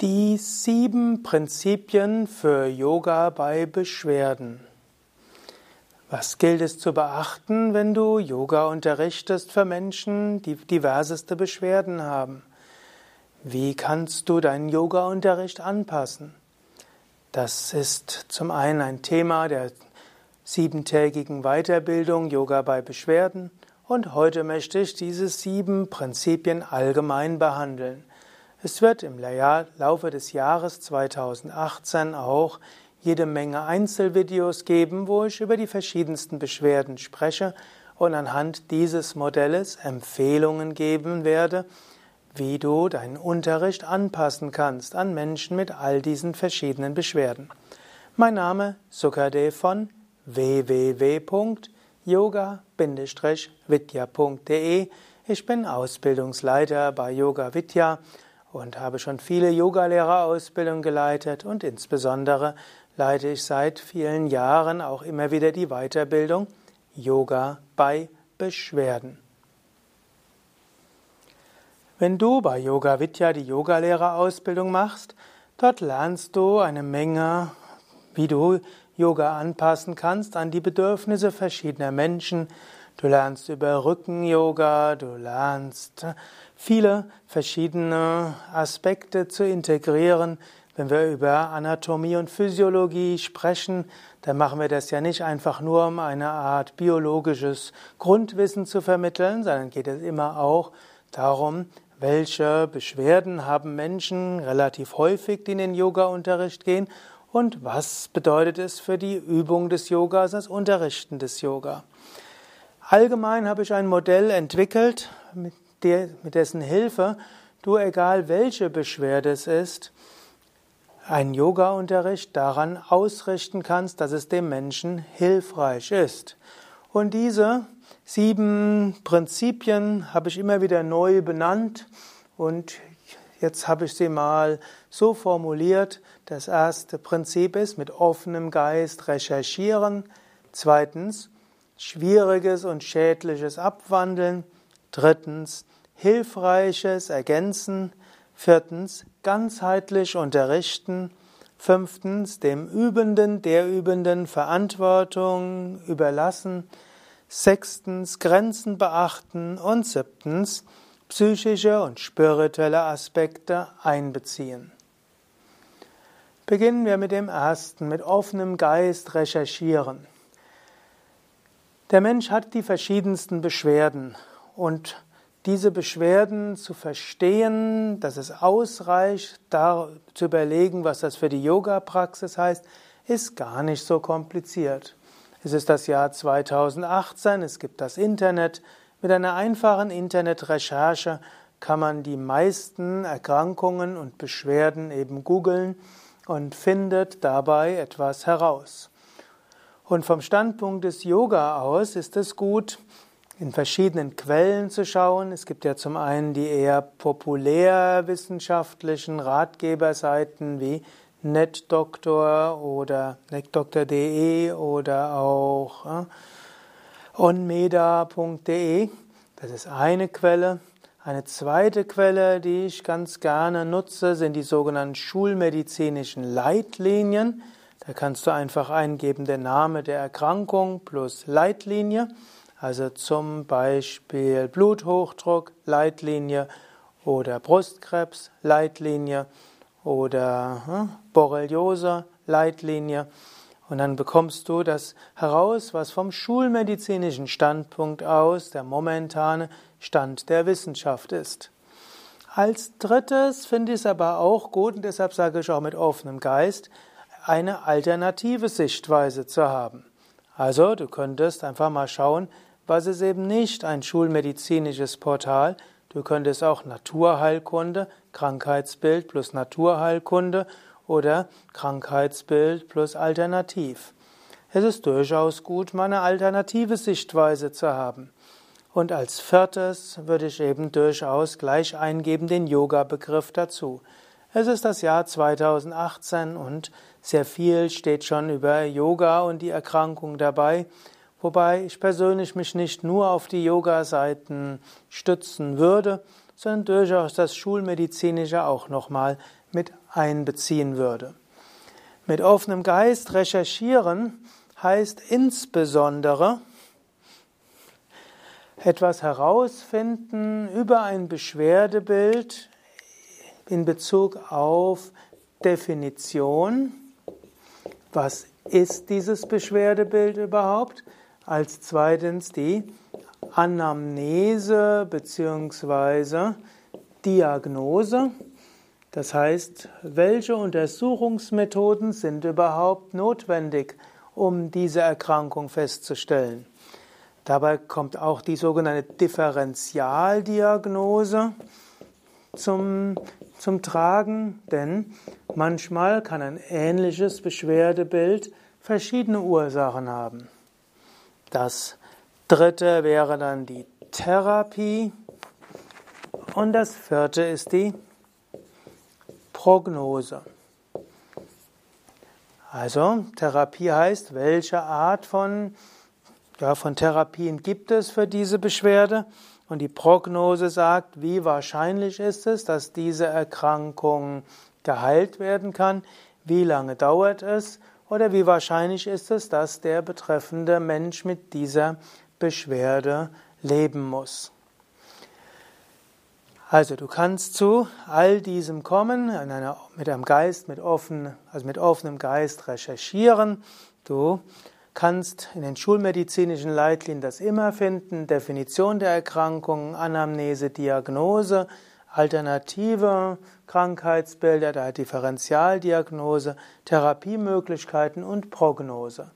Die sieben Prinzipien für Yoga bei Beschwerden. Was gilt es zu beachten, wenn du Yoga unterrichtest für Menschen, die diverseste Beschwerden haben? Wie kannst du deinen Yoga-Unterricht anpassen? Das ist zum einen ein Thema der siebentägigen Weiterbildung Yoga bei Beschwerden und heute möchte ich diese sieben Prinzipien allgemein behandeln. Es wird im Laufe des Jahres 2018 auch jede Menge Einzelvideos geben, wo ich über die verschiedensten Beschwerden spreche und anhand dieses Modells Empfehlungen geben werde, wie du deinen Unterricht anpassen kannst an Menschen mit all diesen verschiedenen Beschwerden. Mein Name Sukadev von www.yoga-vidya.de. Ich bin Ausbildungsleiter bei Yoga Vidya und habe schon viele Yogalehrerausbildungen geleitet und insbesondere leite ich seit vielen Jahren auch immer wieder die Weiterbildung Yoga bei Beschwerden. Wenn du bei Yoga Vidya die Yogalehrerausbildung machst, dort lernst du eine Menge, wie du Yoga anpassen kannst an die Bedürfnisse verschiedener Menschen, Du lernst über Rücken-Yoga, du lernst viele verschiedene Aspekte zu integrieren. Wenn wir über Anatomie und Physiologie sprechen, dann machen wir das ja nicht einfach nur, um eine Art biologisches Grundwissen zu vermitteln, sondern geht es immer auch darum, welche Beschwerden haben Menschen relativ häufig, die in den Yoga-Unterricht gehen und was bedeutet es für die Übung des Yogas, das Unterrichten des Yoga. Allgemein habe ich ein Modell entwickelt, mit, der, mit dessen Hilfe du, egal welche Beschwerde es ist, einen Yoga-Unterricht daran ausrichten kannst, dass es dem Menschen hilfreich ist. Und diese sieben Prinzipien habe ich immer wieder neu benannt und jetzt habe ich sie mal so formuliert. Das erste Prinzip ist mit offenem Geist recherchieren. Zweitens, Schwieriges und Schädliches abwandeln. Drittens, Hilfreiches ergänzen. Viertens, ganzheitlich unterrichten. Fünftens, dem Übenden, der Übenden Verantwortung überlassen. Sechstens, Grenzen beachten. Und siebtens, psychische und spirituelle Aspekte einbeziehen. Beginnen wir mit dem ersten, mit offenem Geist recherchieren. Der Mensch hat die verschiedensten Beschwerden und diese Beschwerden zu verstehen, dass es ausreicht, da zu überlegen, was das für die Yoga-Praxis heißt, ist gar nicht so kompliziert. Es ist das Jahr 2018, es gibt das Internet. Mit einer einfachen Internetrecherche kann man die meisten Erkrankungen und Beschwerden eben googeln und findet dabei etwas heraus. Und vom Standpunkt des Yoga aus ist es gut, in verschiedenen Quellen zu schauen. Es gibt ja zum einen die eher populärwissenschaftlichen Ratgeberseiten wie NetDoktor oder netdoktor.de oder auch äh, onmeda.de. Das ist eine Quelle. Eine zweite Quelle, die ich ganz gerne nutze, sind die sogenannten schulmedizinischen Leitlinien. Da kannst du einfach eingeben der Name der Erkrankung plus Leitlinie, also zum Beispiel Bluthochdruck, Leitlinie oder Brustkrebs, Leitlinie oder hm, Borreliose, Leitlinie. Und dann bekommst du das heraus, was vom schulmedizinischen Standpunkt aus der momentane Stand der Wissenschaft ist. Als drittes finde ich es aber auch gut, und deshalb sage ich auch mit offenem Geist, eine alternative Sichtweise zu haben. Also du könntest einfach mal schauen, was ist eben nicht ein schulmedizinisches Portal. Du könntest auch Naturheilkunde, Krankheitsbild plus Naturheilkunde oder Krankheitsbild plus Alternativ. Es ist durchaus gut, mal eine alternative Sichtweise zu haben. Und als viertes würde ich eben durchaus gleich eingeben den Yoga-Begriff dazu. Es ist das Jahr 2018 und sehr viel steht schon über Yoga und die Erkrankung dabei, wobei ich persönlich mich nicht nur auf die Yoga-Seiten stützen würde, sondern durchaus das Schulmedizinische auch nochmal mit einbeziehen würde. Mit offenem Geist recherchieren heißt insbesondere etwas herausfinden über ein Beschwerdebild in Bezug auf Definition. Was ist dieses Beschwerdebild überhaupt? Als zweitens die Anamnese bzw. Diagnose. Das heißt, welche Untersuchungsmethoden sind überhaupt notwendig, um diese Erkrankung festzustellen? Dabei kommt auch die sogenannte Differentialdiagnose zum, zum Tragen, denn manchmal kann ein ähnliches Beschwerdebild verschiedene Ursachen haben. Das dritte wäre dann die Therapie und das vierte ist die Prognose. Also Therapie heißt, welche Art von, ja, von Therapien gibt es für diese Beschwerde? Und die Prognose sagt, wie wahrscheinlich ist es, dass diese Erkrankung geheilt werden kann, wie lange dauert es oder wie wahrscheinlich ist es, dass der betreffende Mensch mit dieser Beschwerde leben muss. Also du kannst zu all diesem kommen, einer, mit einem Geist, mit, offen, also mit offenem Geist recherchieren. Du kannst in den schulmedizinischen Leitlinien das immer finden, Definition der Erkrankung, Anamnese, Diagnose, alternative Krankheitsbilder, der Differentialdiagnose, Therapiemöglichkeiten und Prognose.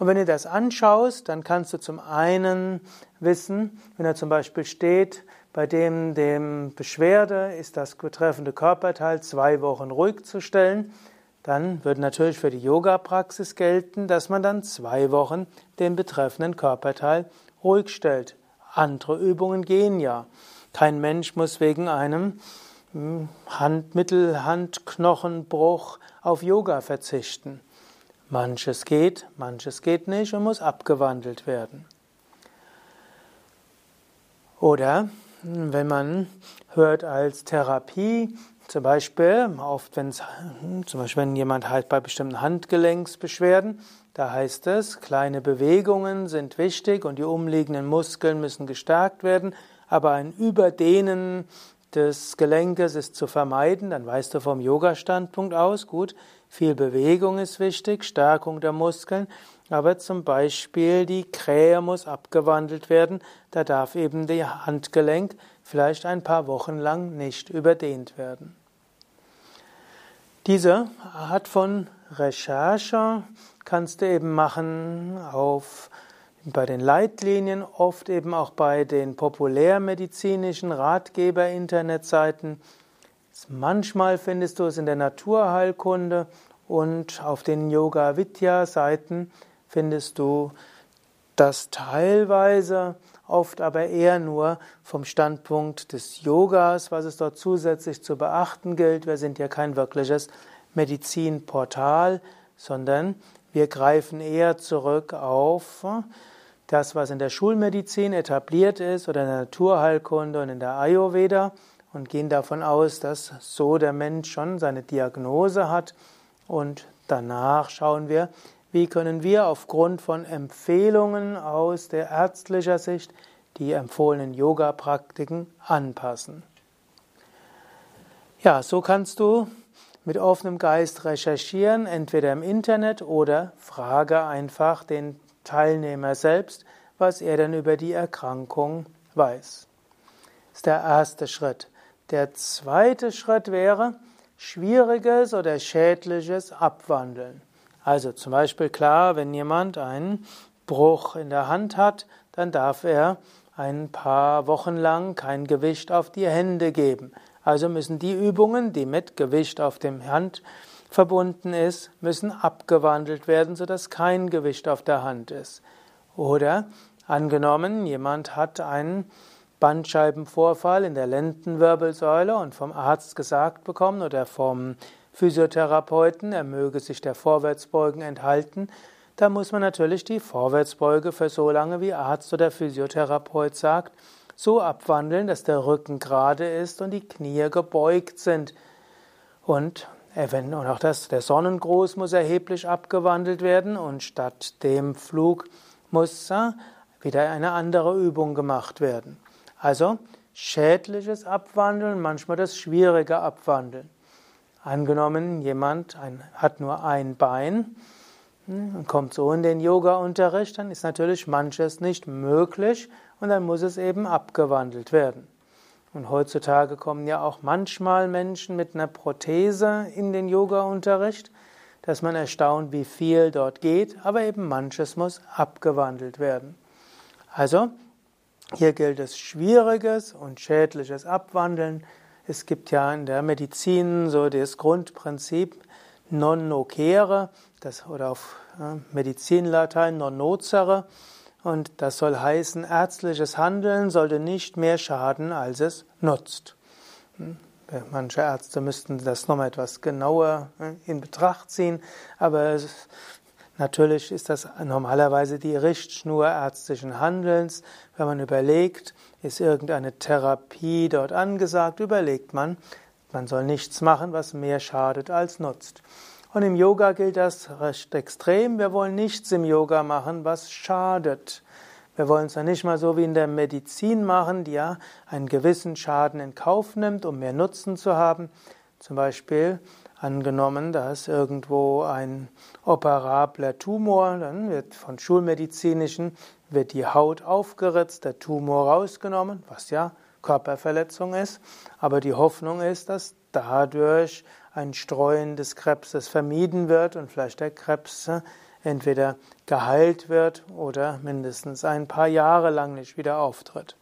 Und wenn du das anschaust, dann kannst du zum einen wissen, wenn da zum Beispiel steht, bei dem dem Beschwerde ist das betreffende Körperteil zwei Wochen ruhig zu stellen, dann würde natürlich für die Yoga-Praxis gelten, dass man dann zwei Wochen den betreffenden Körperteil ruhig stellt. Andere Übungen gehen ja. Kein Mensch muss wegen einem hm, Handmittel, Handknochenbruch auf Yoga verzichten. Manches geht, manches geht nicht und muss abgewandelt werden. Oder hm, wenn man hört als Therapie, zum Beispiel, oft wenn es, zum Beispiel wenn jemand halt bei bestimmten Handgelenksbeschwerden, da heißt es, kleine Bewegungen sind wichtig und die umliegenden Muskeln müssen gestärkt werden, aber ein Überdehnen des Gelenkes ist zu vermeiden, dann weißt du vom Yoga-Standpunkt aus, gut, viel Bewegung ist wichtig, Stärkung der Muskeln, aber zum Beispiel die Krähe muss abgewandelt werden, da darf eben die Handgelenk vielleicht ein paar Wochen lang nicht überdehnt werden. Diese Art von Recherche kannst du eben machen auf, bei den Leitlinien, oft eben auch bei den populärmedizinischen Ratgeber-Internetseiten. Manchmal findest du es in der Naturheilkunde und auf den Yoga-Vidya-Seiten findest du das teilweise oft aber eher nur vom Standpunkt des Yogas, was es dort zusätzlich zu beachten gilt. Wir sind ja kein wirkliches Medizinportal, sondern wir greifen eher zurück auf das, was in der Schulmedizin etabliert ist oder in der Naturheilkunde und in der Ayurveda und gehen davon aus, dass so der Mensch schon seine Diagnose hat und danach schauen wir, wie können wir aufgrund von Empfehlungen aus der ärztlicher Sicht die empfohlenen Yoga-Praktiken anpassen? Ja, so kannst du mit offenem Geist recherchieren, entweder im Internet oder frage einfach den Teilnehmer selbst, was er denn über die Erkrankung weiß. Das ist der erste Schritt. Der zweite Schritt wäre, schwieriges oder schädliches abwandeln. Also zum Beispiel klar, wenn jemand einen Bruch in der Hand hat, dann darf er ein paar Wochen lang kein Gewicht auf die Hände geben. Also müssen die Übungen, die mit Gewicht auf dem Hand verbunden ist, müssen abgewandelt werden, sodass kein Gewicht auf der Hand ist. Oder angenommen, jemand hat einen Bandscheibenvorfall in der Lendenwirbelsäule und vom Arzt gesagt bekommen oder vom Physiotherapeuten, er möge sich der Vorwärtsbeugen enthalten, da muss man natürlich die Vorwärtsbeuge für so lange wie Arzt oder Physiotherapeut sagt, so abwandeln, dass der Rücken gerade ist und die Knie gebeugt sind. Und und auch das, der Sonnengruß muss erheblich abgewandelt werden und statt dem Flug muss wieder eine andere Übung gemacht werden. Also schädliches Abwandeln, manchmal das schwierige Abwandeln. Angenommen, jemand hat nur ein Bein hm, und kommt so in den Yoga-Unterricht, dann ist natürlich manches nicht möglich und dann muss es eben abgewandelt werden. Und heutzutage kommen ja auch manchmal Menschen mit einer Prothese in den Yoga-Unterricht, dass man erstaunt, wie viel dort geht, aber eben manches muss abgewandelt werden. Also, hier gilt es Schwieriges und Schädliches abwandeln. Es gibt ja in der Medizin so das Grundprinzip non nocere, das, oder auf Medizinlatein non nocere. Und das soll heißen, ärztliches Handeln sollte nicht mehr schaden, als es nutzt. Hm? Manche Ärzte müssten das nochmal etwas genauer hm, in Betracht ziehen, aber natürlich ist das normalerweise die Richtschnur ärztlichen Handelns. Wenn man überlegt, ist irgendeine Therapie dort angesagt, überlegt man, man soll nichts machen, was mehr schadet als nutzt. Und im Yoga gilt das recht extrem. Wir wollen nichts im Yoga machen, was schadet. Wir wollen es ja nicht mal so wie in der Medizin machen, die ja einen gewissen Schaden in Kauf nimmt, um mehr Nutzen zu haben. Zum Beispiel angenommen, da ist irgendwo ein operabler Tumor, dann wird von Schulmedizinischen wird die Haut aufgeritzt, der Tumor rausgenommen, was ja Körperverletzung ist. Aber die Hoffnung ist, dass dadurch ein Streuen des Krebses vermieden wird und vielleicht der Krebs äh, entweder geheilt wird oder mindestens ein paar Jahre lang nicht wieder auftritt.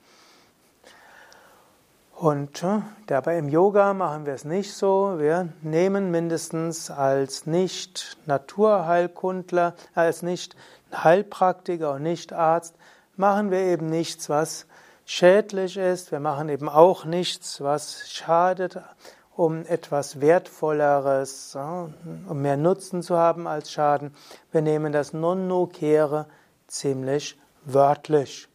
Und äh, dabei im Yoga machen wir es nicht so. Wir nehmen mindestens als nicht Naturheilkundler, als nicht Heilpraktiker und nicht Arzt, machen wir eben nichts, was schädlich ist. Wir machen eben auch nichts, was schadet, um etwas Wertvolleres, um mehr Nutzen zu haben als Schaden. Wir nehmen das Non-No-Kehre ziemlich wörtlich.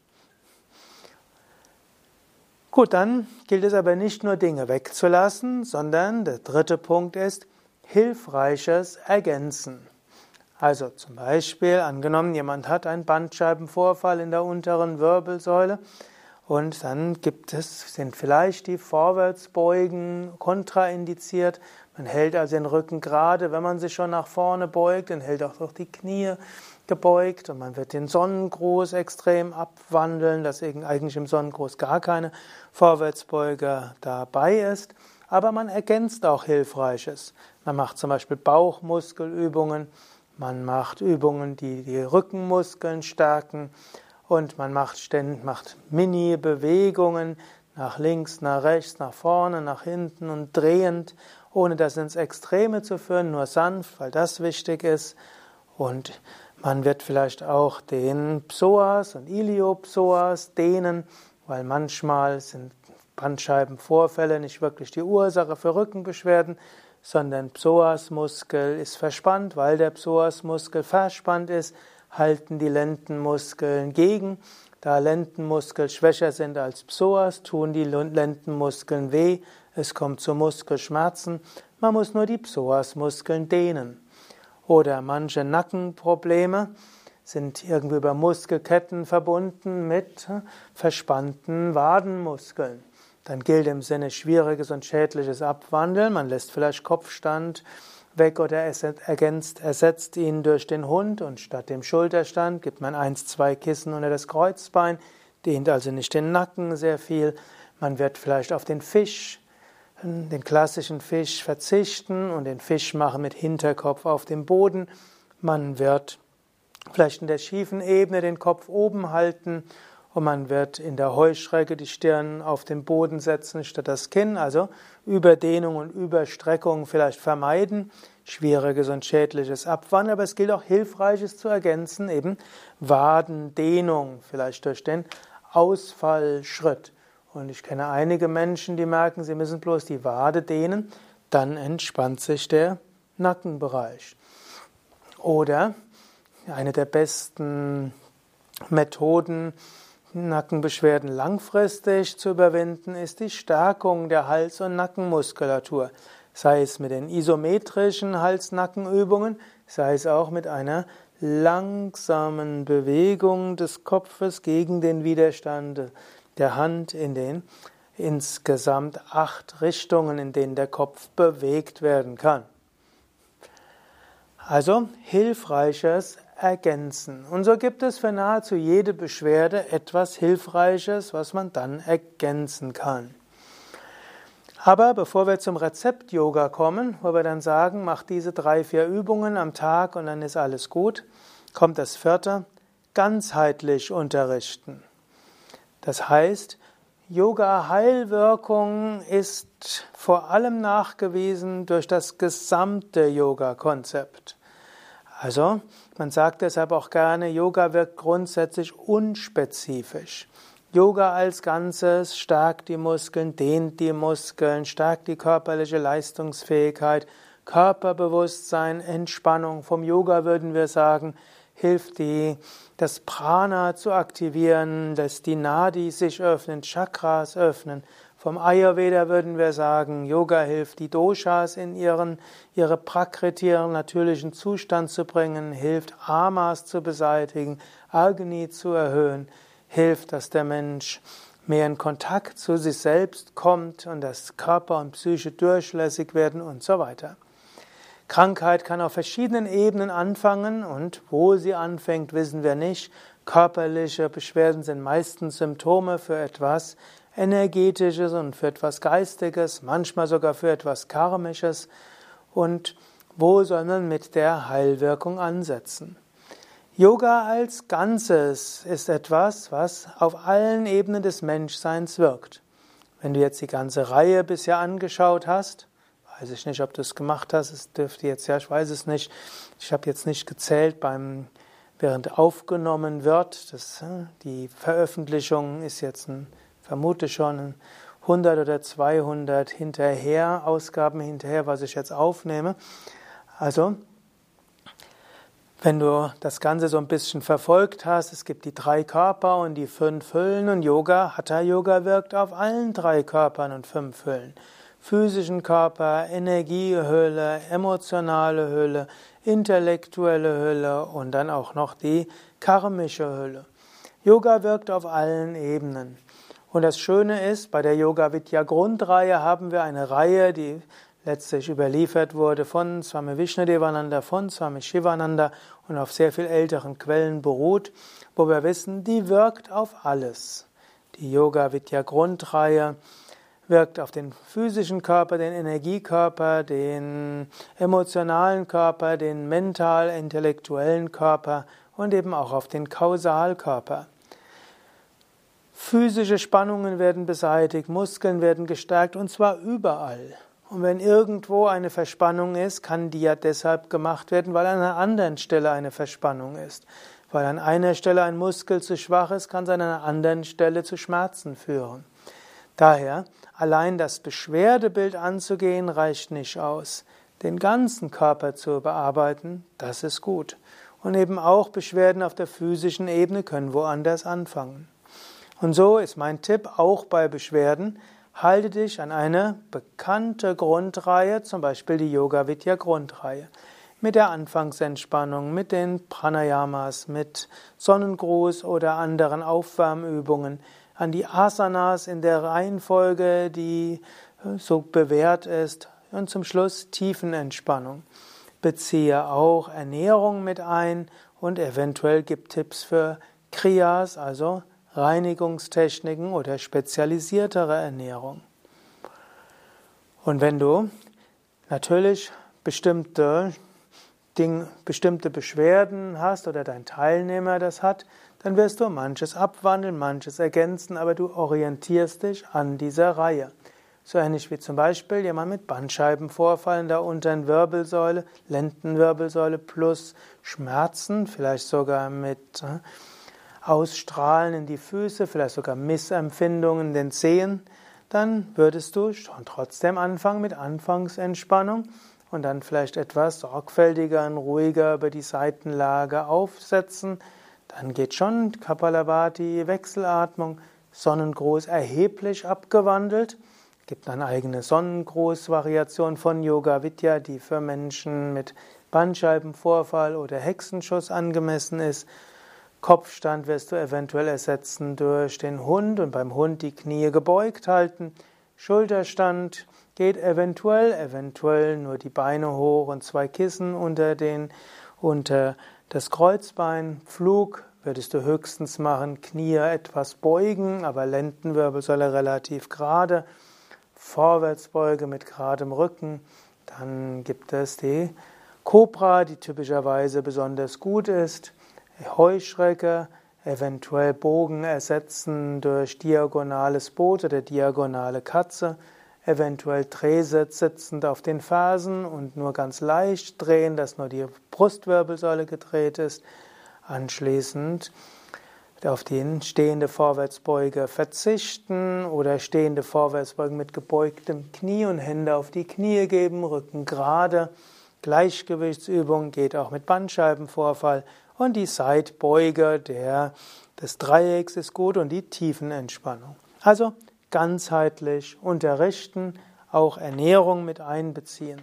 Gut, dann gilt es aber nicht nur Dinge wegzulassen, sondern der dritte Punkt ist hilfreiches Ergänzen. Also zum Beispiel, angenommen, jemand hat einen Bandscheibenvorfall in der unteren Wirbelsäule, und dann gibt es, sind vielleicht die Vorwärtsbeugen kontraindiziert. Man hält also den Rücken gerade, wenn man sich schon nach vorne beugt, dann hält auch die Knie gebeugt und man wird den Sonnengruß extrem abwandeln, dass eigentlich im Sonnengruß gar keine Vorwärtsbeuge dabei ist. Aber man ergänzt auch Hilfreiches. Man macht zum Beispiel Bauchmuskelübungen, man macht Übungen, die die Rückenmuskeln stärken und man macht, ständig, macht Mini-Bewegungen nach links, nach rechts, nach vorne, nach hinten und drehend, ohne das ins Extreme zu führen, nur sanft, weil das wichtig ist. Und man wird vielleicht auch den Psoas und Iliopsoas dehnen, weil manchmal sind Bandscheibenvorfälle nicht wirklich die Ursache für Rückenbeschwerden, sondern Psoasmuskel ist verspannt, weil der Psoasmuskel verspannt ist halten die Lendenmuskeln gegen. Da Lendenmuskeln schwächer sind als Psoas, tun die Lendenmuskeln weh. Es kommt zu Muskelschmerzen. Man muss nur die Psoasmuskeln dehnen. Oder manche Nackenprobleme sind irgendwie über Muskelketten verbunden mit verspannten Wadenmuskeln. Dann gilt im Sinne schwieriges und schädliches Abwandeln. Man lässt vielleicht Kopfstand weg oder ergänzt, ersetzt ihn durch den Hund und statt dem Schulterstand gibt man eins, zwei Kissen unter das Kreuzbein, dehnt also nicht den Nacken sehr viel. Man wird vielleicht auf den Fisch, den klassischen Fisch verzichten und den Fisch machen mit Hinterkopf auf dem Boden. Man wird vielleicht in der schiefen Ebene den Kopf oben halten und man wird in der Heuschrecke die Stirn auf den Boden setzen statt das Kinn, also Überdehnung und Überstreckung vielleicht vermeiden, schwieriges und schädliches Abwandern, aber es gilt auch Hilfreiches zu ergänzen, eben Wadendehnung, vielleicht durch den Ausfallschritt. Und ich kenne einige Menschen, die merken, sie müssen bloß die Wade dehnen, dann entspannt sich der Nackenbereich. Oder eine der besten Methoden, Nackenbeschwerden langfristig zu überwinden, ist die Stärkung der Hals- und Nackenmuskulatur, sei es mit den isometrischen Hals-Nackenübungen, sei es auch mit einer langsamen Bewegung des Kopfes gegen den Widerstand der Hand in den insgesamt acht Richtungen, in denen der Kopf bewegt werden kann. Also hilfreiches Ergänzen. Und so gibt es für nahezu jede Beschwerde etwas Hilfreiches, was man dann ergänzen kann. Aber bevor wir zum Rezept-Yoga kommen, wo wir dann sagen, mach diese drei, vier Übungen am Tag und dann ist alles gut, kommt das vierte, ganzheitlich unterrichten. Das heißt, Yoga-Heilwirkung ist vor allem nachgewiesen durch das gesamte Yoga-Konzept. Also, man sagt deshalb auch gerne, Yoga wirkt grundsätzlich unspezifisch. Yoga als Ganzes stärkt die Muskeln, dehnt die Muskeln, stärkt die körperliche Leistungsfähigkeit, Körperbewusstsein, Entspannung. Vom Yoga würden wir sagen, hilft die, das Prana zu aktivieren, dass die Nadi sich öffnen, Chakras öffnen. Vom Ayurveda würden wir sagen, Yoga hilft, die Doshas in ihren, ihre Prakriti, ihren natürlichen Zustand zu bringen, hilft, Amas zu beseitigen, Agni zu erhöhen, hilft, dass der Mensch mehr in Kontakt zu sich selbst kommt und dass Körper und Psyche durchlässig werden und so weiter. Krankheit kann auf verschiedenen Ebenen anfangen und wo sie anfängt, wissen wir nicht. Körperliche Beschwerden sind meistens Symptome für etwas Energetisches und für etwas Geistiges, manchmal sogar für etwas Karmisches. Und wo soll man mit der Heilwirkung ansetzen? Yoga als Ganzes ist etwas, was auf allen Ebenen des Menschseins wirkt. Wenn du jetzt die ganze Reihe bisher angeschaut hast, Weiß ich nicht, ob du es gemacht hast. Es dürfte jetzt, ja, ich weiß es nicht. Ich habe jetzt nicht gezählt beim, während aufgenommen wird. Das, äh, die Veröffentlichung ist jetzt ein, vermute schon 100 oder 200 hinterher, Ausgaben hinterher, was ich jetzt aufnehme. Also, wenn du das Ganze so ein bisschen verfolgt hast, es gibt die drei Körper und die fünf Hüllen und Yoga, Hatha Yoga wirkt auf allen drei Körpern und fünf Hüllen physischen Körper, Energiehülle, emotionale Hülle, intellektuelle Hülle und dann auch noch die karmische Hülle. Yoga wirkt auf allen Ebenen. Und das Schöne ist, bei der Yoga Vidya Grundreihe haben wir eine Reihe, die letztlich überliefert wurde von Swami Vishnadevananda, von Swami Shivananda und auf sehr viel älteren Quellen beruht, wo wir wissen, die wirkt auf alles. Die Yoga Vidya Grundreihe wirkt auf den physischen Körper, den Energiekörper, den emotionalen Körper, den mental-intellektuellen Körper und eben auch auf den Kausalkörper. Physische Spannungen werden beseitigt, Muskeln werden gestärkt und zwar überall. Und wenn irgendwo eine Verspannung ist, kann die ja deshalb gemacht werden, weil an einer anderen Stelle eine Verspannung ist. Weil an einer Stelle ein Muskel zu schwach ist, kann es an einer anderen Stelle zu Schmerzen führen. Daher Allein das Beschwerdebild anzugehen reicht nicht aus. Den ganzen Körper zu bearbeiten, das ist gut. Und eben auch Beschwerden auf der physischen Ebene können woanders anfangen. Und so ist mein Tipp auch bei Beschwerden, halte dich an eine bekannte Grundreihe, zum Beispiel die Yoga Vidya Grundreihe. Mit der Anfangsentspannung, mit den Pranayamas, mit Sonnengruß oder anderen Aufwärmübungen, an die Asanas in der Reihenfolge, die äh, so bewährt ist. Und zum Schluss Tiefenentspannung. Beziehe auch Ernährung mit ein und eventuell gib Tipps für Kriyas, also Reinigungstechniken oder spezialisiertere Ernährung. Und wenn du natürlich bestimmte Ding, bestimmte Beschwerden hast oder dein Teilnehmer das hat, dann wirst du manches abwandeln, manches ergänzen, aber du orientierst dich an dieser Reihe. So ähnlich wie zum Beispiel jemand mit Bandscheibenvorfall in der unteren Wirbelsäule, Lendenwirbelsäule plus Schmerzen, vielleicht sogar mit äh, Ausstrahlen in die Füße, vielleicht sogar Missempfindungen in den Zehen, dann würdest du schon trotzdem anfangen mit Anfangsentspannung und dann vielleicht etwas sorgfältiger und ruhiger über die Seitenlage aufsetzen, dann geht schon Kapalabhati, Wechselatmung, Sonnengruß erheblich abgewandelt. Es gibt eine eigene Sonnengruß-Variation von Yoga Vidya, die für Menschen mit Bandscheibenvorfall oder Hexenschuss angemessen ist. Kopfstand wirst du eventuell ersetzen durch den Hund und beim Hund die Knie gebeugt halten. Schulterstand geht eventuell, eventuell nur die Beine hoch und zwei Kissen unter den unter das Kreuzbein. Flug würdest du höchstens machen, Knie etwas beugen, aber Lendenwirbelsäule relativ gerade. Vorwärtsbeuge mit geradem Rücken. Dann gibt es die Cobra, die typischerweise besonders gut ist, Heuschrecke, eventuell Bogen ersetzen durch diagonales Boot oder diagonale Katze, eventuell Drehsitz sitzend auf den Fersen und nur ganz leicht drehen, dass nur die Brustwirbelsäule gedreht ist. Anschließend auf den stehende Vorwärtsbeuge verzichten oder stehende Vorwärtsbeuge mit gebeugtem Knie und Hände auf die Knie geben, Rücken gerade. Gleichgewichtsübung geht auch mit Bandscheibenvorfall und die Seitbeuge der, des Dreiecks ist gut und die Tiefenentspannung. Also ganzheitlich unterrichten, auch Ernährung mit einbeziehen.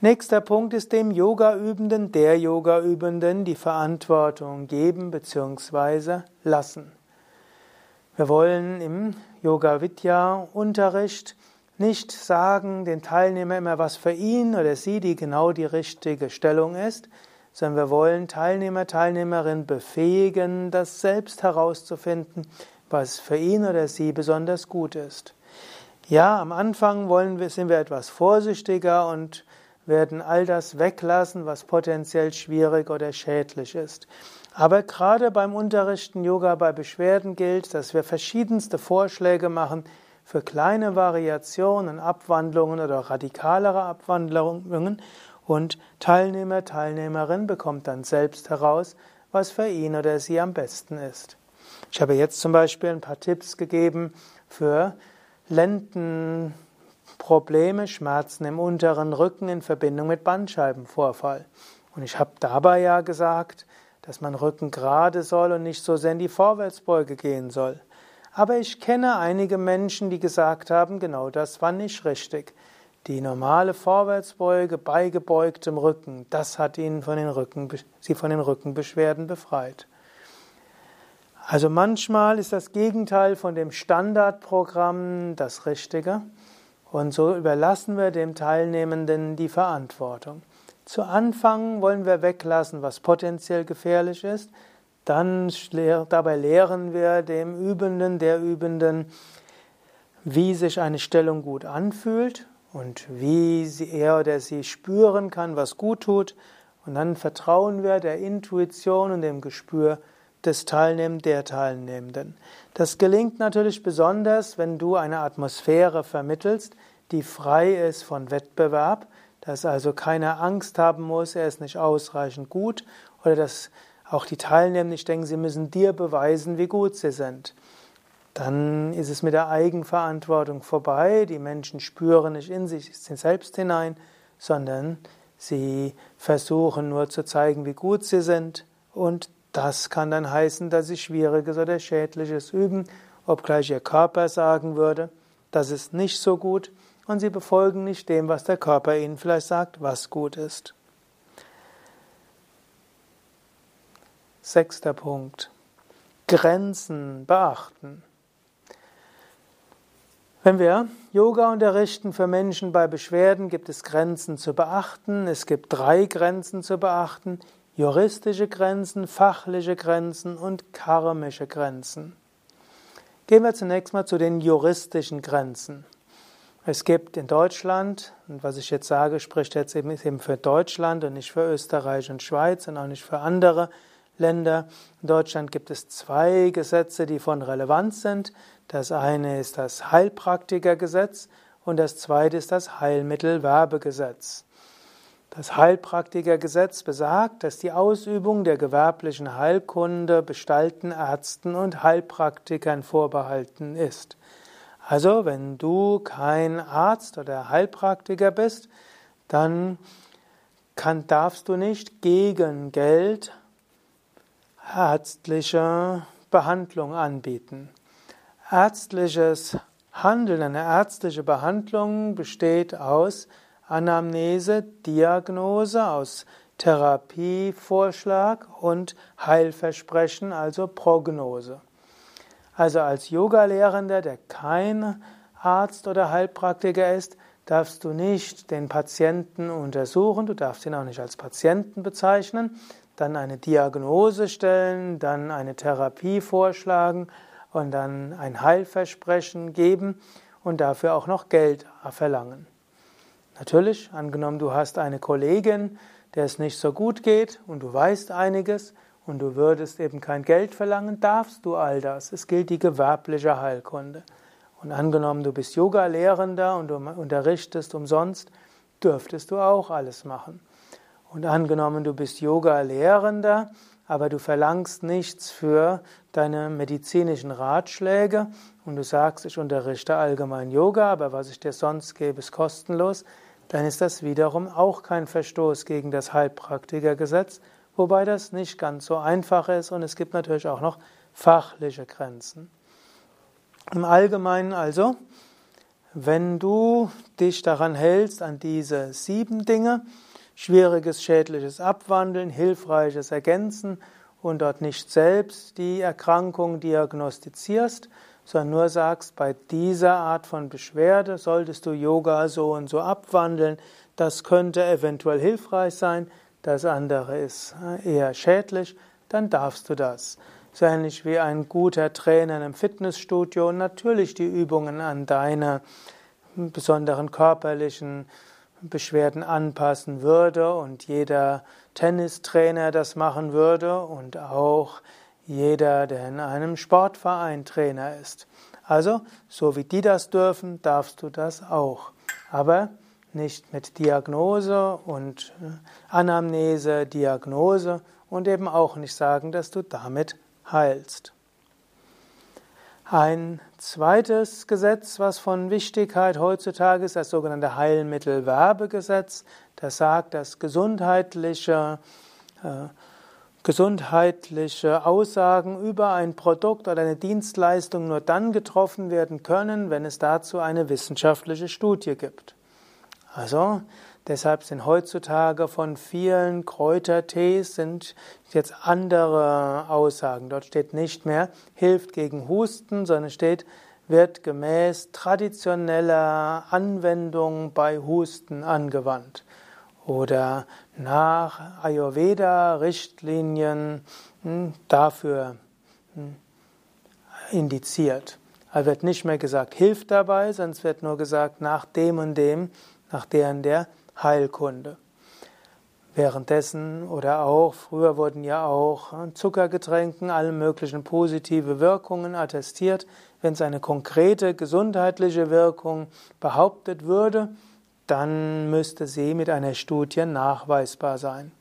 Nächster Punkt ist dem Yoga-Übenden, der Yoga-Übenden die Verantwortung geben bzw. lassen. Wir wollen im Yoga-Vidya-Unterricht nicht sagen den Teilnehmer immer, was für ihn oder sie die genau die richtige Stellung ist, sondern wir wollen Teilnehmer, Teilnehmerin befähigen, das selbst herauszufinden, was für ihn oder sie besonders gut ist. Ja, am Anfang wollen wir, sind wir etwas vorsichtiger und werden all das weglassen, was potenziell schwierig oder schädlich ist. Aber gerade beim Unterrichten Yoga bei Beschwerden gilt, dass wir verschiedenste Vorschläge machen, für kleine Variationen, Abwandlungen oder radikalere Abwandlungen und Teilnehmer, Teilnehmerin bekommt dann selbst heraus, was für ihn oder sie am besten ist. Ich habe jetzt zum Beispiel ein paar Tipps gegeben für Lendenprobleme, Schmerzen im unteren Rücken in Verbindung mit Bandscheibenvorfall. Und ich habe dabei ja gesagt, dass man Rücken gerade soll und nicht so sehr in die Vorwärtsbeuge gehen soll. Aber ich kenne einige Menschen, die gesagt haben, genau das war nicht richtig. Die normale Vorwärtsbeuge bei gebeugtem Rücken, das hat ihnen von den Rücken, sie von den Rückenbeschwerden befreit. Also manchmal ist das Gegenteil von dem Standardprogramm das Richtige und so überlassen wir dem Teilnehmenden die Verantwortung. Zu Anfang wollen wir weglassen, was potenziell gefährlich ist, dann dabei lehren wir dem Übenden, der Übenden, wie sich eine Stellung gut anfühlt und wie er oder sie spüren kann, was gut tut. Und dann vertrauen wir der Intuition und dem Gespür des Teilnehmenden, der Teilnehmenden. Das gelingt natürlich besonders, wenn du eine Atmosphäre vermittelst, die frei ist von Wettbewerb, dass also keiner Angst haben muss, er ist nicht ausreichend gut oder dass auch die Teilnehmer nicht denken, sie müssen dir beweisen, wie gut sie sind. Dann ist es mit der Eigenverantwortung vorbei. Die Menschen spüren nicht in sich selbst hinein, sondern sie versuchen nur zu zeigen, wie gut sie sind. Und das kann dann heißen, dass sie Schwieriges oder Schädliches üben, obgleich ihr Körper sagen würde, das ist nicht so gut. Und sie befolgen nicht dem, was der Körper ihnen vielleicht sagt, was gut ist. Sechster Punkt. Grenzen beachten. Wenn wir Yoga unterrichten für Menschen bei Beschwerden, gibt es Grenzen zu beachten. Es gibt drei Grenzen zu beachten. Juristische Grenzen, fachliche Grenzen und karmische Grenzen. Gehen wir zunächst mal zu den juristischen Grenzen. Es gibt in Deutschland, und was ich jetzt sage, spricht jetzt eben für Deutschland und nicht für Österreich und Schweiz und auch nicht für andere Länder. In Deutschland gibt es zwei Gesetze, die von Relevanz sind. Das eine ist das Heilpraktikergesetz und das zweite ist das Heilmittelwerbegesetz. Das Heilpraktikergesetz besagt, dass die Ausübung der gewerblichen Heilkunde bestalten Ärzten und Heilpraktikern vorbehalten ist. Also, wenn du kein Arzt oder Heilpraktiker bist, dann kann, darfst du nicht gegen Geld ärztliche Behandlung anbieten. Ärztliches Handeln, eine ärztliche Behandlung besteht aus Anamnese, Diagnose, aus Therapievorschlag und Heilversprechen, also Prognose. Also als Yogalehrender, der kein Arzt oder Heilpraktiker ist, darfst du nicht den Patienten untersuchen, du darfst ihn auch nicht als Patienten bezeichnen, dann eine Diagnose stellen, dann eine Therapie vorschlagen und dann ein Heilversprechen geben und dafür auch noch Geld verlangen. Natürlich, angenommen, du hast eine Kollegin, der es nicht so gut geht und du weißt einiges und du würdest eben kein Geld verlangen, darfst du all das. Es gilt die gewerbliche Heilkunde. Und angenommen, du bist Yoga-Lehrender und du unterrichtest umsonst, dürftest du auch alles machen. Und angenommen, du bist Yoga-Lehrender, aber du verlangst nichts für deine medizinischen Ratschläge und du sagst, ich unterrichte allgemein Yoga, aber was ich dir sonst gebe, ist kostenlos, dann ist das wiederum auch kein Verstoß gegen das Heilpraktikergesetz, wobei das nicht ganz so einfach ist und es gibt natürlich auch noch fachliche Grenzen. Im Allgemeinen also, wenn du dich daran hältst, an diese sieben Dinge, schwieriges schädliches Abwandeln, hilfreiches Ergänzen und dort nicht selbst die Erkrankung diagnostizierst, sondern nur sagst, bei dieser Art von Beschwerde solltest du Yoga so und so abwandeln, das könnte eventuell hilfreich sein, das andere ist eher schädlich, dann darfst du das. So ähnlich wie ein guter Trainer im Fitnessstudio natürlich die Übungen an deine besonderen körperlichen Beschwerden anpassen würde und jeder Tennistrainer das machen würde und auch jeder, der in einem Sportverein Trainer ist. Also, so wie die das dürfen, darfst du das auch. Aber nicht mit Diagnose und äh, Anamnese, Diagnose und eben auch nicht sagen, dass du damit heilst. Ein zweites Gesetz, was von Wichtigkeit heutzutage ist, das sogenannte Heilmittelwerbegesetz, das sagt, dass gesundheitliche, äh, gesundheitliche Aussagen über ein Produkt oder eine Dienstleistung nur dann getroffen werden können, wenn es dazu eine wissenschaftliche Studie gibt. Also Deshalb sind heutzutage von vielen Kräutertees sind jetzt andere Aussagen. Dort steht nicht mehr hilft gegen Husten, sondern steht wird gemäß traditioneller Anwendung bei Husten angewandt oder nach Ayurveda-Richtlinien hm, dafür hm, indiziert. Also wird nicht mehr gesagt, hilft dabei, sonst wird nur gesagt, nach dem und dem, nach der und der Heilkunde. Währenddessen oder auch, früher wurden ja auch Zuckergetränken alle möglichen positive Wirkungen attestiert. Wenn es eine konkrete gesundheitliche Wirkung behauptet würde, dann müsste sie mit einer Studie nachweisbar sein.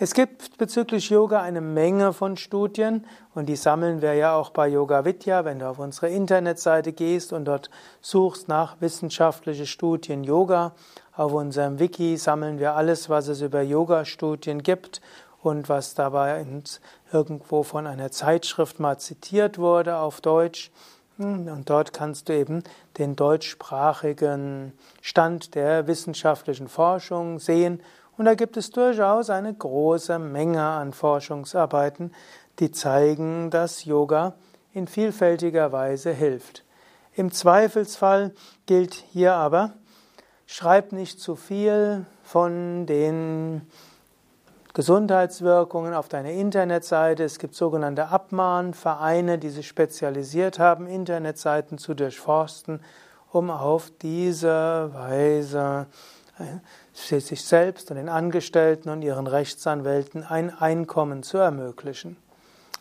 Es gibt bezüglich Yoga eine Menge von Studien und die sammeln wir ja auch bei Yoga Vidya. Wenn du auf unsere Internetseite gehst und dort suchst nach wissenschaftliche Studien Yoga, auf unserem Wiki sammeln wir alles, was es über Yoga-Studien gibt und was dabei irgendwo von einer Zeitschrift mal zitiert wurde auf Deutsch. Und dort kannst du eben den deutschsprachigen Stand der wissenschaftlichen Forschung sehen und da gibt es durchaus eine große Menge an Forschungsarbeiten, die zeigen, dass Yoga in vielfältiger Weise hilft. Im Zweifelsfall gilt hier aber, schreib nicht zu viel von den Gesundheitswirkungen auf deine Internetseite. Es gibt sogenannte Abmahnvereine, die sich spezialisiert haben, Internetseiten zu durchforsten, um auf diese Weise sich selbst und den Angestellten und ihren Rechtsanwälten ein Einkommen zu ermöglichen.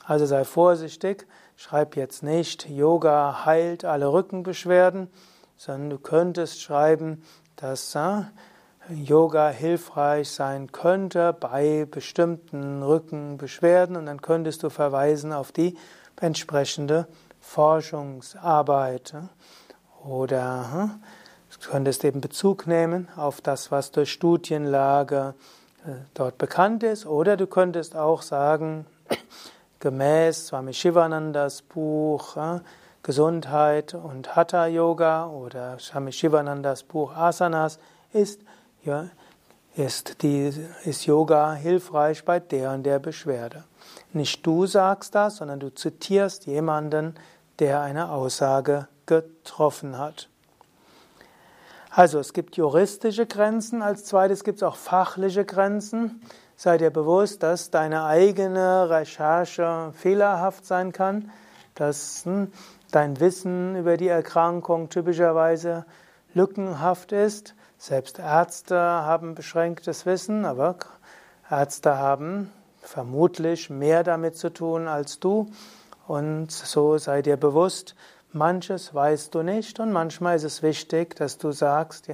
Also sei vorsichtig, schreib jetzt nicht, Yoga heilt alle Rückenbeschwerden, sondern du könntest schreiben, dass äh, Yoga hilfreich sein könnte bei bestimmten Rückenbeschwerden. Und dann könntest du verweisen auf die entsprechende Forschungsarbeit. Oder Du könntest eben Bezug nehmen auf das, was durch Studienlage äh, dort bekannt ist, oder du könntest auch sagen, gemäß Swami Shivanandas Buch äh, Gesundheit und Hatha Yoga oder Swami Shivanandas Buch Asanas ist, ja, ist, die, ist Yoga hilfreich bei der und der Beschwerde. Nicht du sagst das, sondern du zitierst jemanden, der eine Aussage getroffen hat. Also es gibt juristische Grenzen, als zweites gibt es auch fachliche Grenzen. Sei dir bewusst, dass deine eigene Recherche fehlerhaft sein kann, dass hm, dein Wissen über die Erkrankung typischerweise lückenhaft ist. Selbst Ärzte haben beschränktes Wissen, aber Ärzte haben vermutlich mehr damit zu tun als du. Und so sei dir bewusst, manches weißt du nicht und manchmal ist es wichtig, dass du sagst,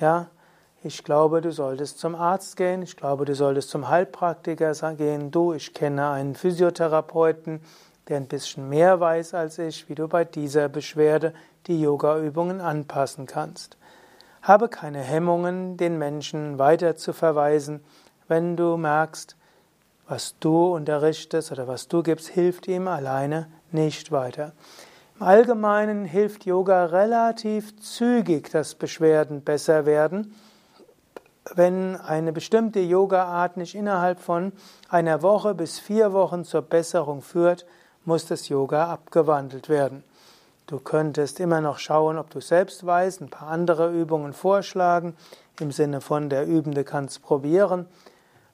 ja, ich glaube, du solltest zum Arzt gehen, ich glaube, du solltest zum Heilpraktiker gehen, du, ich kenne einen Physiotherapeuten, der ein bisschen mehr weiß als ich, wie du bei dieser Beschwerde die Yoga-Übungen anpassen kannst. Habe keine Hemmungen, den Menschen weiter zu verweisen, wenn du merkst, was du unterrichtest oder was du gibst, hilft ihm alleine nicht weiter. Im Allgemeinen hilft Yoga relativ zügig, dass Beschwerden besser werden. Wenn eine bestimmte Yoga-Art nicht innerhalb von einer Woche bis vier Wochen zur Besserung führt, muss das Yoga abgewandelt werden. Du könntest immer noch schauen, ob du selbst weißt, ein paar andere Übungen vorschlagen, im Sinne von der Übende kannst probieren,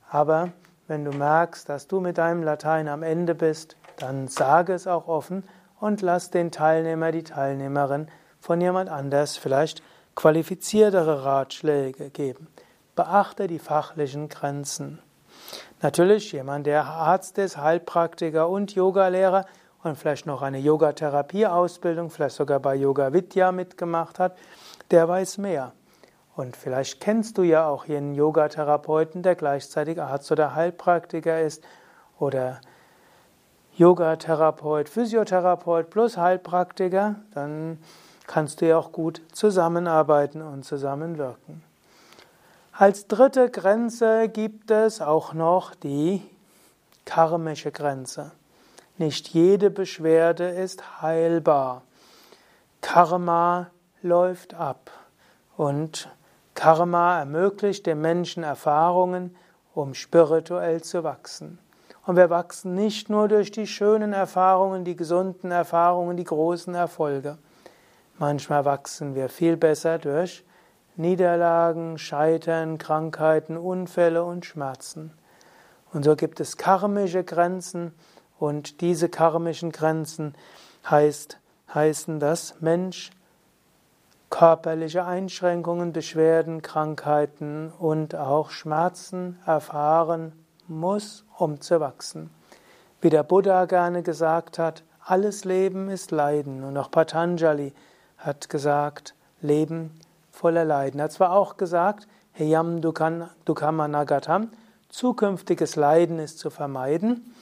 aber wenn du merkst, dass du mit deinem Latein am Ende bist, dann sage es auch offen und lass den Teilnehmer, die Teilnehmerin von jemand anders vielleicht qualifiziertere Ratschläge geben. Beachte die fachlichen Grenzen. Natürlich jemand, der Arzt ist, Heilpraktiker und Yogalehrer und vielleicht noch eine Yogatherapieausbildung, vielleicht sogar bei Yoga Vidya mitgemacht hat, der weiß mehr. Und vielleicht kennst du ja auch jenen Yogatherapeuten, der gleichzeitig Arzt oder Heilpraktiker ist oder Yogatherapeut, Physiotherapeut plus Heilpraktiker, dann kannst du ja auch gut zusammenarbeiten und zusammenwirken. Als dritte Grenze gibt es auch noch die karmische Grenze. Nicht jede Beschwerde ist heilbar. Karma läuft ab und Karma ermöglicht dem Menschen Erfahrungen, um spirituell zu wachsen. Und wir wachsen nicht nur durch die schönen Erfahrungen, die gesunden Erfahrungen, die großen Erfolge. Manchmal wachsen wir viel besser durch Niederlagen, Scheitern, Krankheiten, Unfälle und Schmerzen. Und so gibt es karmische Grenzen und diese karmischen Grenzen heißt, heißen, dass Mensch körperliche Einschränkungen, Beschwerden, Krankheiten und auch Schmerzen erfahren muss, um zu wachsen. Wie der Buddha gerne gesagt hat, alles Leben ist Leiden. Und auch Patanjali hat gesagt, Leben voller Leiden. Er hat zwar auch gesagt, Heyam Dukhamanagatam, zukünftiges Leiden ist zu vermeiden,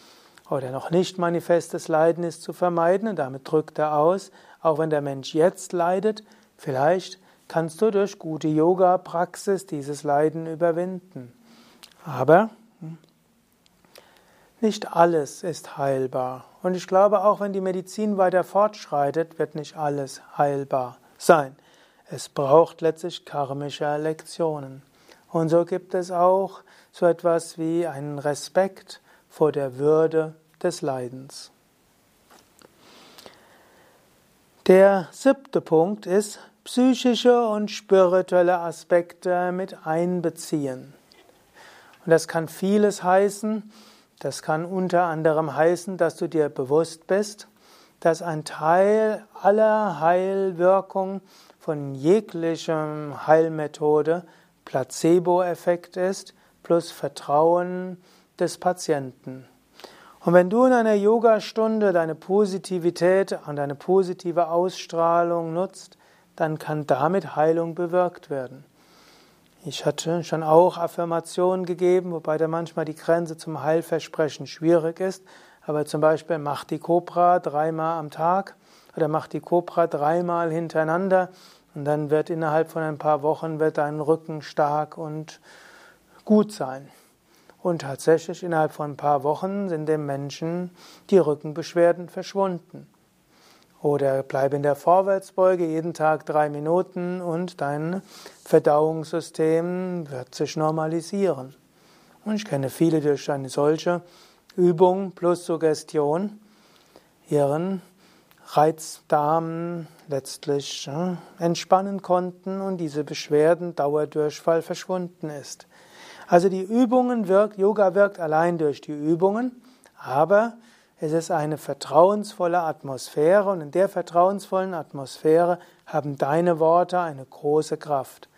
oder noch nicht manifestes Leiden ist zu vermeiden, und damit drückt er aus, auch wenn der Mensch jetzt leidet, Vielleicht kannst du durch gute Yoga-Praxis dieses Leiden überwinden. Aber hm, nicht alles ist heilbar. Und ich glaube, auch wenn die Medizin weiter fortschreitet, wird nicht alles heilbar sein. Es braucht letztlich karmische Lektionen. Und so gibt es auch so etwas wie einen Respekt vor der Würde des Leidens. Der siebte Punkt ist psychische und spirituelle Aspekte mit einbeziehen. Und das kann vieles heißen. Das kann unter anderem heißen, dass du dir bewusst bist, dass ein Teil aller Heilwirkung von jeglichem Heilmethode Placebo-Effekt ist, plus Vertrauen des Patienten. Und wenn du in einer Yogastunde deine Positivität und deine positive Ausstrahlung nutzt, dann kann damit Heilung bewirkt werden. Ich hatte schon auch Affirmationen gegeben, wobei da manchmal die Grenze zum Heilversprechen schwierig ist. Aber zum Beispiel mach die Cobra dreimal am Tag oder mach die Cobra dreimal hintereinander und dann wird innerhalb von ein paar Wochen wird dein Rücken stark und gut sein. Und tatsächlich innerhalb von ein paar Wochen sind dem Menschen die Rückenbeschwerden verschwunden. Oder bleib in der Vorwärtsbeuge jeden Tag drei Minuten und dein Verdauungssystem wird sich normalisieren. Und ich kenne viele, die durch eine solche Übung plus Suggestion ihren Reizdarm letztlich entspannen konnten und diese Beschwerden, Dauerdurchfall verschwunden ist. Also die Übungen wirkt, Yoga wirkt allein durch die Übungen, aber es ist eine vertrauensvolle Atmosphäre und in der vertrauensvollen Atmosphäre haben deine Worte eine große Kraft.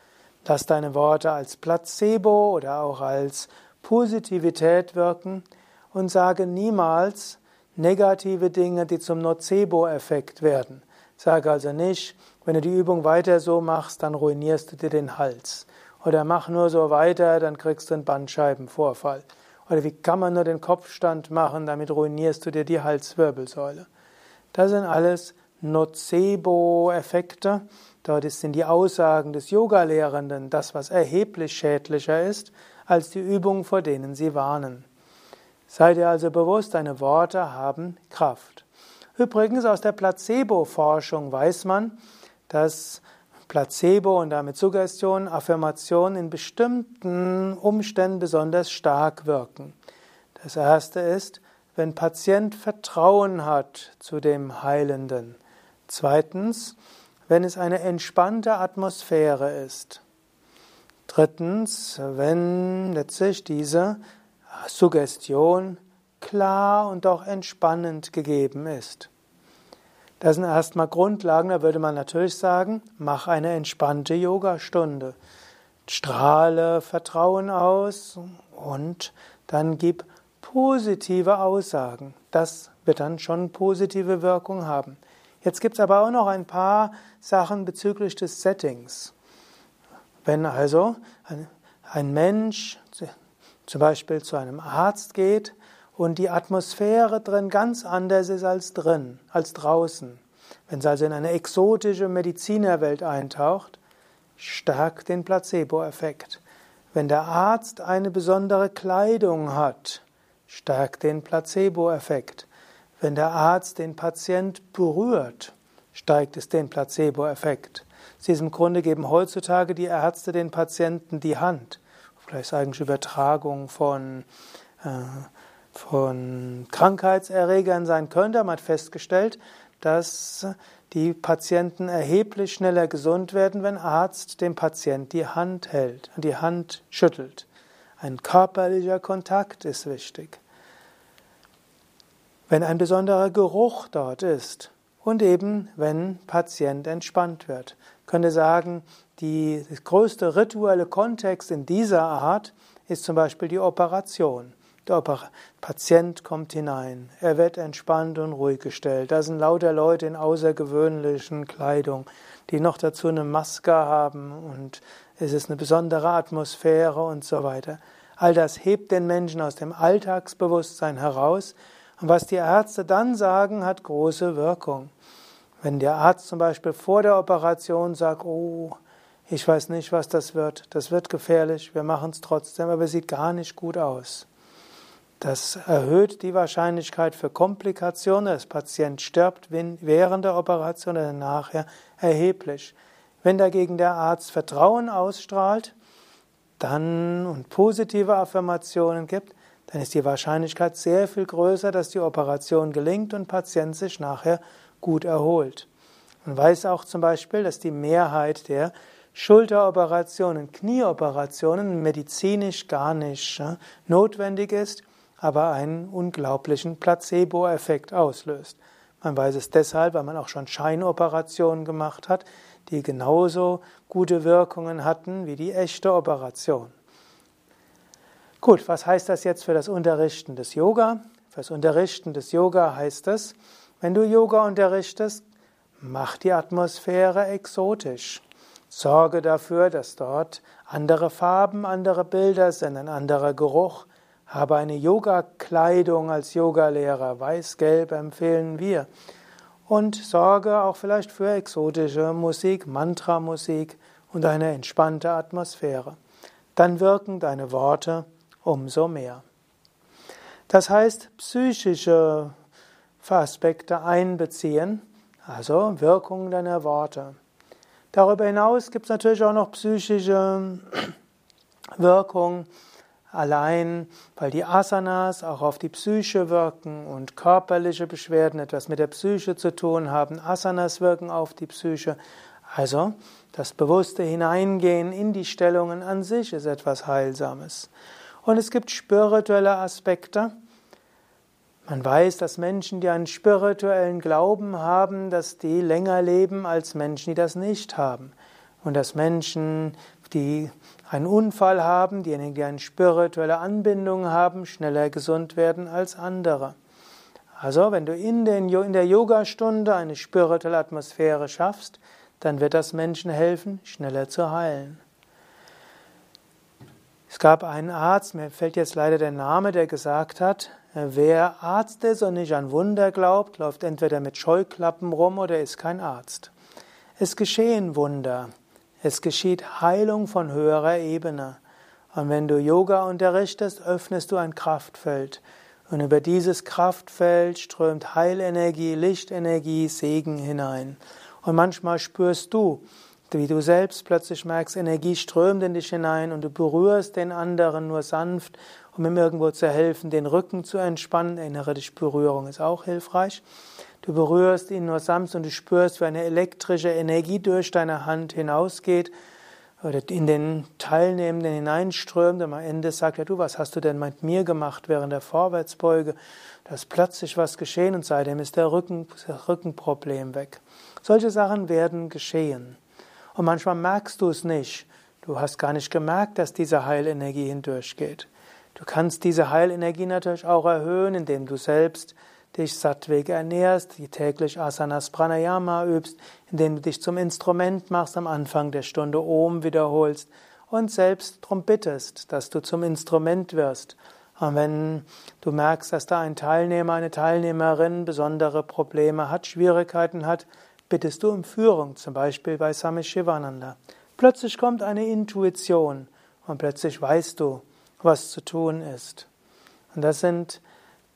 Lass deine Worte als Placebo oder auch als Positivität wirken und sage niemals negative Dinge, die zum Nocebo-Effekt werden. Sage also nicht, wenn du die Übung weiter so machst, dann ruinierst du dir den Hals. Oder mach nur so weiter, dann kriegst du einen Bandscheibenvorfall. Oder wie kann man nur den Kopfstand machen, damit ruinierst du dir die Halswirbelsäule. Das sind alles Nocebo-Effekte. Dort sind die Aussagen des Yoga-Lehrenden das, was erheblich schädlicher ist, als die Übungen, vor denen sie warnen. Sei dir also bewusst, deine Worte haben Kraft. Übrigens aus der Placebo-Forschung weiß man, dass Placebo und damit Suggestion, Affirmation in bestimmten Umständen besonders stark wirken. Das erste ist, wenn Patient Vertrauen hat zu dem Heilenden. Zweitens, wenn es eine entspannte Atmosphäre ist. Drittens, wenn letztlich diese Suggestion klar und auch entspannend gegeben ist. Das sind erstmal Grundlagen, da würde man natürlich sagen, mach eine entspannte Yogastunde. Strahle Vertrauen aus und dann gib positive Aussagen. Das wird dann schon positive Wirkung haben. Jetzt gibt es aber auch noch ein paar Sachen bezüglich des Settings. Wenn also ein, Mensch zum Beispiel zu einem Arzt geht und die Atmosphäre drin ganz anders ist als drin, als draußen. Wenn es also in eine exotische Medizinerwelt eintaucht, stärkt den Placebo-Effekt. Wenn der Arzt eine besondere Kleidung hat, stärkt den Placebo-Effekt. Wenn der Arzt den Patient berührt, steigt es den Placebo-Effekt. Aus diesem Grunde geben heutzutage die Ärzte den Patienten die Hand. Vielleicht sagen sie Übertragung von äh, von Krankheitserregern sein könnte. Man hat festgestellt, dass die Patienten erheblich schneller gesund werden, wenn Arzt dem Patient die Hand hält, und die Hand schüttelt. Ein körperlicher Kontakt ist wichtig. Wenn ein besonderer Geruch dort ist und eben wenn Patient entspannt wird, könnte sagen, die, größte rituelle Kontext in dieser Art ist zum Beispiel die Operation. Der Patient kommt hinein, er wird entspannt und ruhig gestellt. Da sind lauter Leute in außergewöhnlichen Kleidung, die noch dazu eine Maske haben und es ist eine besondere Atmosphäre und so weiter. All das hebt den Menschen aus dem Alltagsbewusstsein heraus und was die Ärzte dann sagen, hat große Wirkung. Wenn der Arzt zum Beispiel vor der Operation sagt, oh, ich weiß nicht, was das wird, das wird gefährlich, wir machen es trotzdem, aber es sieht gar nicht gut aus. Das erhöht die Wahrscheinlichkeit für Komplikationen. Das Patient stirbt während der Operation oder nachher erheblich. Wenn dagegen der Arzt Vertrauen ausstrahlt, dann und positive Affirmationen gibt, dann ist die Wahrscheinlichkeit sehr viel größer, dass die Operation gelingt und Patient sich nachher gut erholt. Man weiß auch zum Beispiel, dass die Mehrheit der Schulteroperationen, Knieoperationen medizinisch gar nicht notwendig ist aber einen unglaublichen Placebo-Effekt auslöst. Man weiß es deshalb, weil man auch schon Scheinoperationen gemacht hat, die genauso gute Wirkungen hatten wie die echte Operation. Gut, was heißt das jetzt für das Unterrichten des Yoga? Für das Unterrichten des Yoga heißt es, wenn du Yoga unterrichtest, mach die Atmosphäre exotisch. Sorge dafür, dass dort andere Farben, andere Bilder sind, ein anderer Geruch, habe eine Yoga-Kleidung als Yogalehrer, weiß-gelb empfehlen wir. Und sorge auch vielleicht für exotische Musik, Mantra-Musik und eine entspannte Atmosphäre. Dann wirken deine Worte umso mehr. Das heißt, psychische Aspekte einbeziehen, also Wirkung deiner Worte. Darüber hinaus gibt es natürlich auch noch psychische Wirkung, allein weil die Asanas auch auf die Psyche wirken und körperliche Beschwerden etwas mit der Psyche zu tun haben. Asanas wirken auf die Psyche. Also das bewusste Hineingehen in die Stellungen an sich ist etwas Heilsames. Und es gibt spirituelle Aspekte. Man weiß, dass Menschen, die einen spirituellen Glauben haben, dass die länger leben als Menschen, die das nicht haben. Und dass Menschen, die einen Unfall haben, diejenigen, die eine spirituelle Anbindung haben, schneller gesund werden als andere. Also, wenn du in, den, in der Yogastunde eine spirituelle Atmosphäre schaffst, dann wird das Menschen helfen, schneller zu heilen. Es gab einen Arzt, mir fällt jetzt leider der Name, der gesagt hat, wer Arzt ist und nicht an Wunder glaubt, läuft entweder mit Scheuklappen rum oder ist kein Arzt. Es geschehen Wunder. Es geschieht Heilung von höherer Ebene. Und wenn du Yoga unterrichtest, öffnest du ein Kraftfeld. Und über dieses Kraftfeld strömt Heilenergie, Lichtenergie, Segen hinein. Und manchmal spürst du, wie du selbst plötzlich merkst, Energie strömt in dich hinein und du berührst den anderen nur sanft, um ihm irgendwo zu helfen, den Rücken zu entspannen. Erinnere dich, Berührung ist auch hilfreich. Du berührst ihn nur sanft und du spürst, wie eine elektrische Energie durch deine Hand hinausgeht oder in den Teilnehmenden hineinströmt. Und am Ende sagt er, du, was hast du denn mit mir gemacht während der Vorwärtsbeuge? Da ist plötzlich was geschehen und seitdem ist der, Rücken, das Rückenproblem weg. Solche Sachen werden geschehen. Und manchmal merkst du es nicht. Du hast gar nicht gemerkt, dass diese Heilenergie hindurchgeht. Du kannst diese Heilenergie natürlich auch erhöhen, indem du selbst dich sattweg ernährst, die täglich Asanas Pranayama übst, indem du dich zum Instrument machst, am Anfang der Stunde Om wiederholst und selbst darum bittest, dass du zum Instrument wirst. Und wenn du merkst, dass da ein Teilnehmer, eine Teilnehmerin besondere Probleme hat, Schwierigkeiten hat, bittest du um Führung, zum Beispiel bei Sami Shivananda. Plötzlich kommt eine Intuition und plötzlich weißt du, was zu tun ist. Und das sind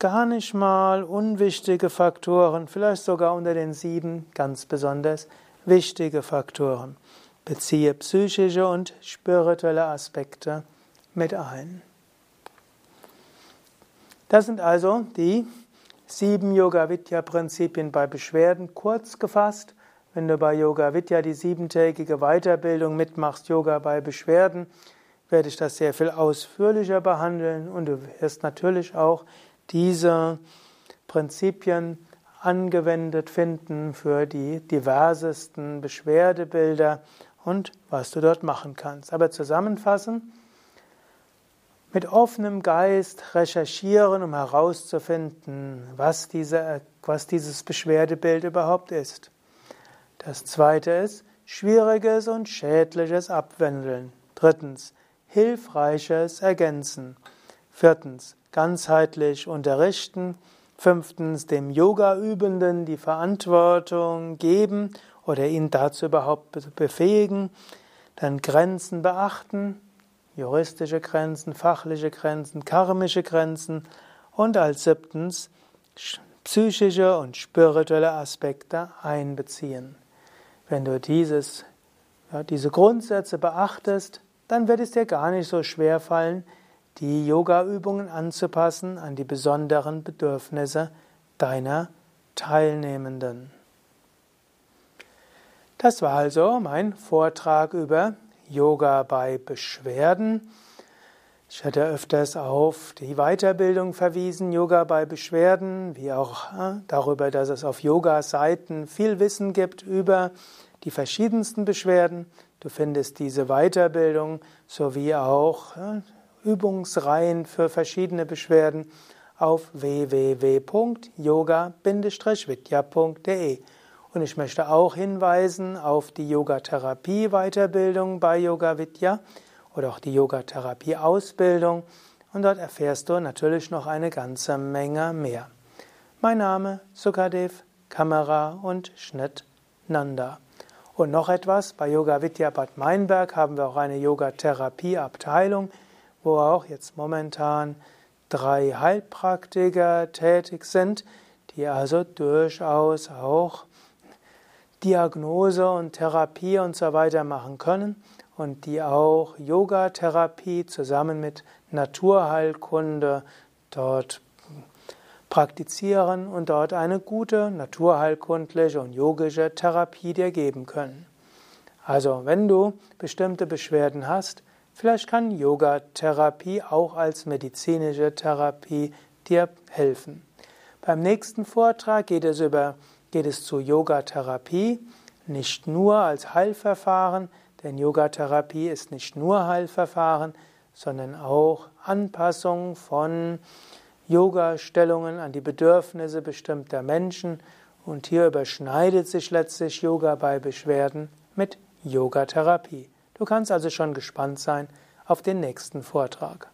gar nicht mal unwichtige Faktoren, vielleicht sogar unter den sieben ganz besonders wichtige Faktoren. Beziehe psychische und spirituelle Aspekte mit ein. Das sind also die Sieben Yoga-Vidya-Prinzipien bei Beschwerden, kurz gefasst. Wenn du bei Yoga Vidya die siebentägige Weiterbildung mitmachst, Yoga bei Beschwerden, werde ich das sehr viel ausführlicher behandeln und du wirst natürlich auch diese Prinzipien angewendet finden für die diversesten Beschwerdebilder und was du dort machen kannst. Aber zusammenfassen, mit offenem Geist recherchieren, um herauszufinden, was, diese, was dieses Beschwerdebild überhaupt ist. Das zweite ist schwieriges und schädliches Abwandeln. Drittens hilfreiches Ergänzen. Viertens ganzheitlich unterrichten. Fünftens dem Yoga-Übenden die Verantwortung geben oder ihn dazu überhaupt befähigen. Dann Grenzen beachten juristische Grenzen, fachliche Grenzen, karmische Grenzen und als siebtens psychische und spirituelle Aspekte einbeziehen. Wenn du dieses, ja, diese Grundsätze beachtest, dann wird es dir gar nicht so schwer fallen, die Yoga-Übungen anzupassen an die besonderen Bedürfnisse deiner Teilnehmenden. Das war also mein Vortrag über Yoga bei Beschwerden. Ich hatte öfters auf die Weiterbildung verwiesen, Yoga bei Beschwerden, wie auch äh, darüber, dass es auf Yoga-Seiten viel Wissen gibt über die verschiedensten Beschwerden. Du findest diese Weiterbildung sowie auch äh, Übungsreihen für verschiedene Beschwerden auf www.yoga-vidya.de. Und ich möchte auch hinweisen auf die Yogatherapie-Weiterbildung bei Yoga Vidya oder auch die Yogatherapie-Ausbildung. Und dort erfährst du natürlich noch eine ganze Menge mehr. Mein Name Sukadev, Kamera und Schnitt Nanda. Und noch etwas, bei Yoga Vidya Bad Meinberg haben wir auch eine Yogatherapie-Abteilung, wo auch jetzt momentan drei Heilpraktiker tätig sind, die also durchaus auch Diagnose und Therapie und so weiter machen können und die auch Yoga-Therapie zusammen mit Naturheilkunde dort praktizieren und dort eine gute naturheilkundliche und yogische Therapie dir geben können. Also, wenn du bestimmte Beschwerden hast, vielleicht kann Yoga-Therapie auch als medizinische Therapie dir helfen. Beim nächsten Vortrag geht es über geht es zu Yogatherapie, nicht nur als Heilverfahren, denn Yogatherapie ist nicht nur Heilverfahren, sondern auch Anpassung von Yoga-Stellungen an die Bedürfnisse bestimmter Menschen. Und hier überschneidet sich letztlich Yoga bei Beschwerden mit Yogatherapie. Du kannst also schon gespannt sein auf den nächsten Vortrag.